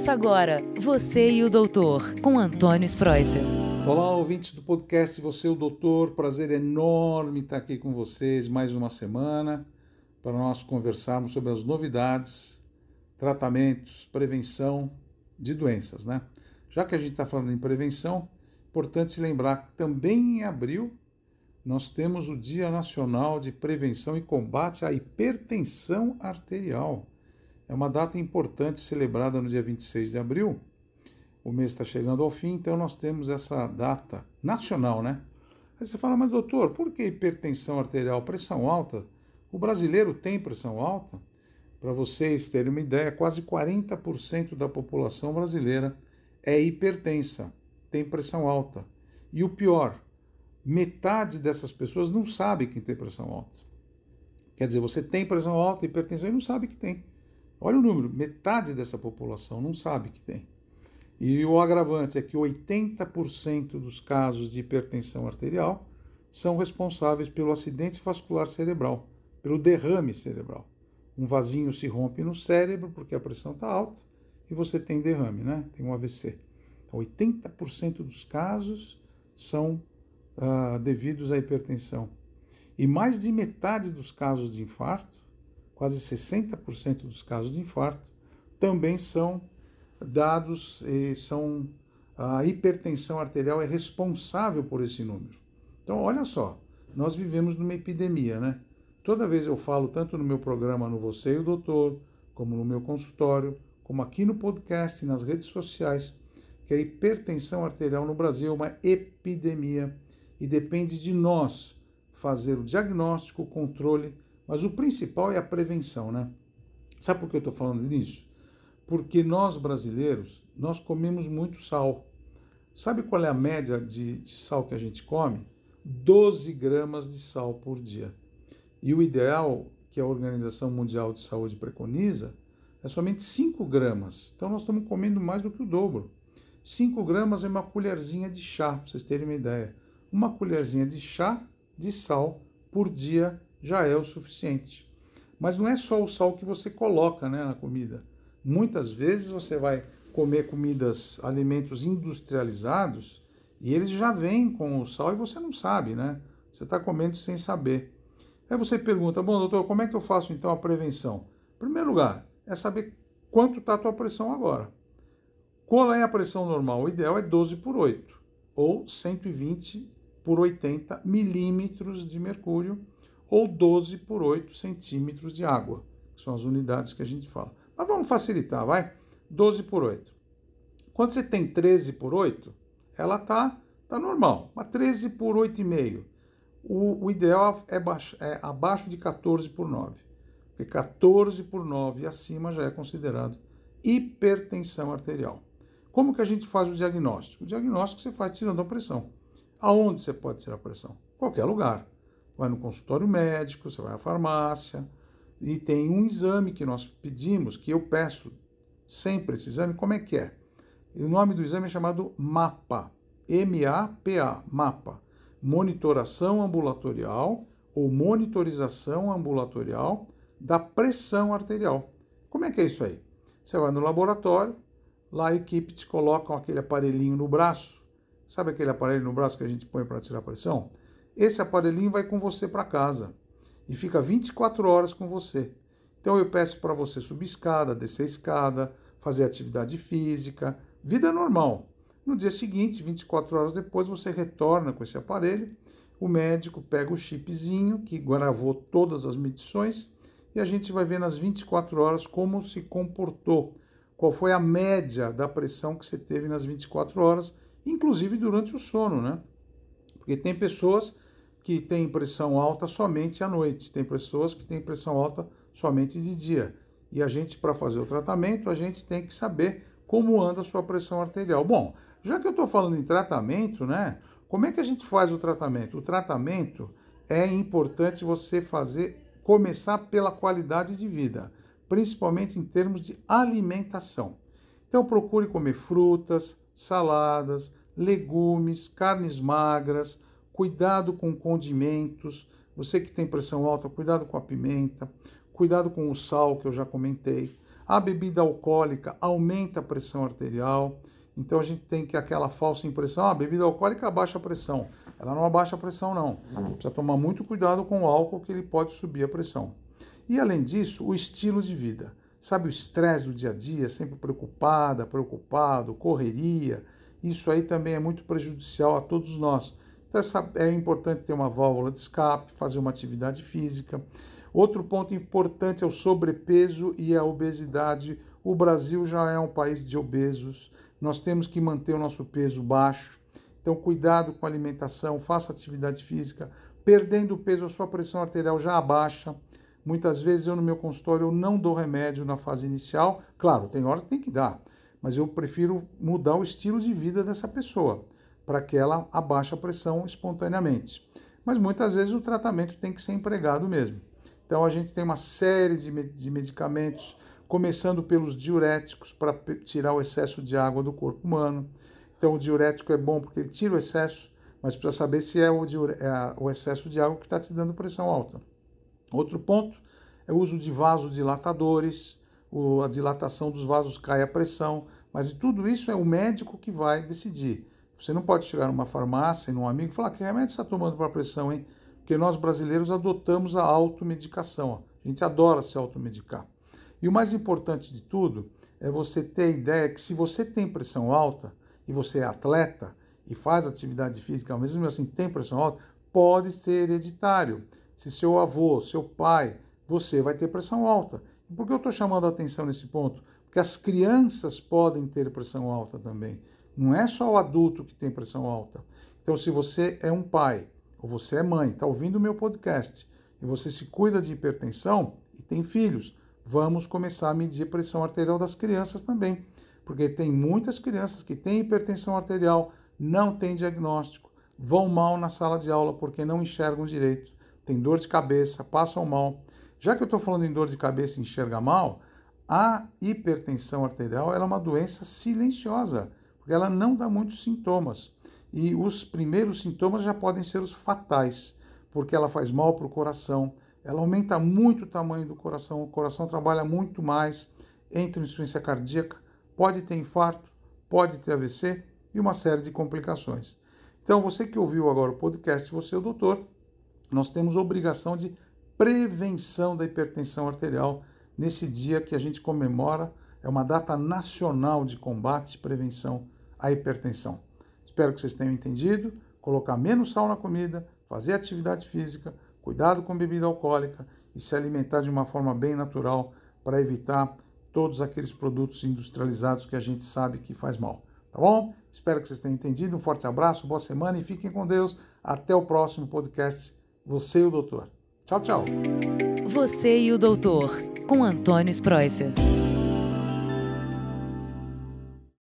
Ouça agora Você e o Doutor, com Antônio Spreuser. Olá, ouvintes do podcast Você e o Doutor. Prazer enorme estar aqui com vocês mais uma semana para nós conversarmos sobre as novidades, tratamentos, prevenção de doenças, né? Já que a gente está falando em prevenção, importante se lembrar que também em abril nós temos o Dia Nacional de Prevenção e Combate à Hipertensão Arterial. É uma data importante celebrada no dia 26 de abril. O mês está chegando ao fim, então nós temos essa data nacional, né? Aí você fala, mas doutor, por que hipertensão arterial? Pressão alta? O brasileiro tem pressão alta? Para vocês terem uma ideia, quase 40% da população brasileira é hipertensa, tem pressão alta. E o pior, metade dessas pessoas não sabe que tem pressão alta. Quer dizer, você tem pressão alta, hipertensão e não sabe que tem. Olha o número, metade dessa população não sabe que tem. E o agravante é que 80% dos casos de hipertensão arterial são responsáveis pelo acidente vascular cerebral, pelo derrame cerebral. Um vasinho se rompe no cérebro porque a pressão está alta e você tem derrame, né? Tem um AVC. Então, 80% dos casos são uh, devidos à hipertensão. E mais de metade dos casos de infarto quase 60% dos casos de infarto também são dados e são a hipertensão arterial é responsável por esse número. Então, olha só, nós vivemos numa epidemia, né? Toda vez eu falo, tanto no meu programa no Você e o Doutor, como no meu consultório, como aqui no podcast nas redes sociais, que a hipertensão arterial no Brasil é uma epidemia e depende de nós fazer o diagnóstico, o controle mas o principal é a prevenção, né? Sabe por que eu estou falando disso? Porque nós brasileiros, nós comemos muito sal. Sabe qual é a média de, de sal que a gente come? 12 gramas de sal por dia. E o ideal que a Organização Mundial de Saúde preconiza é somente 5 gramas. Então nós estamos comendo mais do que o dobro. 5 gramas é uma colherzinha de chá, para vocês terem uma ideia. Uma colherzinha de chá de sal por dia já é o suficiente. Mas não é só o sal que você coloca né, na comida. Muitas vezes você vai comer comidas, alimentos industrializados e eles já vêm com o sal e você não sabe, né? Você está comendo sem saber. Aí você pergunta, bom, doutor, como é que eu faço então a prevenção? Em primeiro lugar, é saber quanto está a tua pressão agora. Qual é a pressão normal? O ideal é 12 por 8, ou 120 por 80 milímetros de mercúrio ou 12 por 8 centímetros de água, que são as unidades que a gente fala. Mas vamos facilitar, vai? 12 por 8. Quando você tem 13 por 8, ela está tá normal, mas 13 por 8,5. O, o ideal é, baixo, é abaixo de 14 por 9. Porque 14 por 9 e acima já é considerado hipertensão arterial. Como que a gente faz o diagnóstico? O diagnóstico você faz tirando a pressão. Aonde você pode tirar a pressão? Qualquer lugar vai no consultório médico, você vai à farmácia e tem um exame que nós pedimos, que eu peço sempre esse exame, como é que é? O nome do exame é chamado MAPA, M-A-P-A, MAPA, monitoração ambulatorial ou monitorização ambulatorial da pressão arterial. Como é que é isso aí? Você vai no laboratório, lá a equipe te coloca aquele aparelhinho no braço. Sabe aquele aparelho no braço que a gente põe para tirar a pressão? Esse aparelhinho vai com você para casa e fica 24 horas com você. Então eu peço para você subir escada, descer escada, fazer atividade física, vida normal. No dia seguinte, 24 horas depois, você retorna com esse aparelho, o médico pega o chipzinho que gravou todas as medições e a gente vai ver nas 24 horas como se comportou, qual foi a média da pressão que você teve nas 24 horas, inclusive durante o sono, né? Porque tem pessoas que têm pressão alta somente à noite, tem pessoas que têm pressão alta somente de dia. E a gente, para fazer o tratamento, a gente tem que saber como anda a sua pressão arterial. Bom, já que eu estou falando em tratamento, né? Como é que a gente faz o tratamento? O tratamento é importante você fazer, começar pela qualidade de vida, principalmente em termos de alimentação. Então procure comer frutas, saladas, legumes, carnes magras, cuidado com condimentos. Você que tem pressão alta, cuidado com a pimenta, cuidado com o sal que eu já comentei. A bebida alcoólica aumenta a pressão arterial. Então a gente tem que aquela falsa impressão, ah, a bebida alcoólica abaixa a pressão. Ela não abaixa a pressão, não. Precisa tomar muito cuidado com o álcool, que ele pode subir a pressão. E além disso, o estilo de vida. Sabe o estresse do dia a dia, sempre preocupada, preocupado, correria. Isso aí também é muito prejudicial a todos nós. Então é importante ter uma válvula de escape, fazer uma atividade física. Outro ponto importante é o sobrepeso e a obesidade. O Brasil já é um país de obesos. Nós temos que manter o nosso peso baixo. Então, cuidado com a alimentação, faça atividade física. Perdendo peso, a sua pressão arterial já abaixa. Muitas vezes eu no meu consultório eu não dou remédio na fase inicial. Claro, tem horas que tem que dar, mas eu prefiro mudar o estilo de vida dessa pessoa para que ela abaixe a pressão espontaneamente. Mas muitas vezes o tratamento tem que ser empregado mesmo. Então a gente tem uma série de medicamentos, começando pelos diuréticos para tirar o excesso de água do corpo humano. Então o diurético é bom porque ele tira o excesso, mas precisa saber se é o, é o excesso de água que está te dando pressão alta. Outro ponto é o uso de vasodilatadores, a dilatação dos vasos cai a pressão, mas tudo isso é o médico que vai decidir. Você não pode chegar numa farmácia e num amigo e falar que remédio está tomando para pressão, hein? Porque nós brasileiros adotamos a automedicação. A gente adora se automedicar. E o mais importante de tudo é você ter a ideia que se você tem pressão alta e você é atleta e faz atividade física, mesmo assim tem pressão alta, pode ser hereditário. Se seu avô, seu pai, você vai ter pressão alta. Por que eu estou chamando a atenção nesse ponto? Porque as crianças podem ter pressão alta também. Não é só o adulto que tem pressão alta. Então, se você é um pai ou você é mãe, está ouvindo o meu podcast e você se cuida de hipertensão e tem filhos, vamos começar a medir a pressão arterial das crianças também. Porque tem muitas crianças que têm hipertensão arterial, não têm diagnóstico, vão mal na sala de aula porque não enxergam direito, têm dor de cabeça, passam mal. Já que eu estou falando em dor de cabeça e enxerga mal, a hipertensão arterial é uma doença silenciosa porque ela não dá muitos sintomas. E os primeiros sintomas já podem ser os fatais, porque ela faz mal para o coração, ela aumenta muito o tamanho do coração, o coração trabalha muito mais, entra em insuficiência cardíaca, pode ter infarto, pode ter AVC e uma série de complicações. Então, você que ouviu agora o podcast, você é o doutor, nós temos obrigação de prevenção da hipertensão arterial nesse dia que a gente comemora, é uma data nacional de combate e prevenção a hipertensão. Espero que vocês tenham entendido. Colocar menos sal na comida, fazer atividade física, cuidado com bebida alcoólica e se alimentar de uma forma bem natural para evitar todos aqueles produtos industrializados que a gente sabe que faz mal. Tá bom? Espero que vocês tenham entendido. Um forte abraço, boa semana e fiquem com Deus. Até o próximo podcast. Você e o Doutor. Tchau, tchau. Você e o Doutor, com Antônio Spreuser.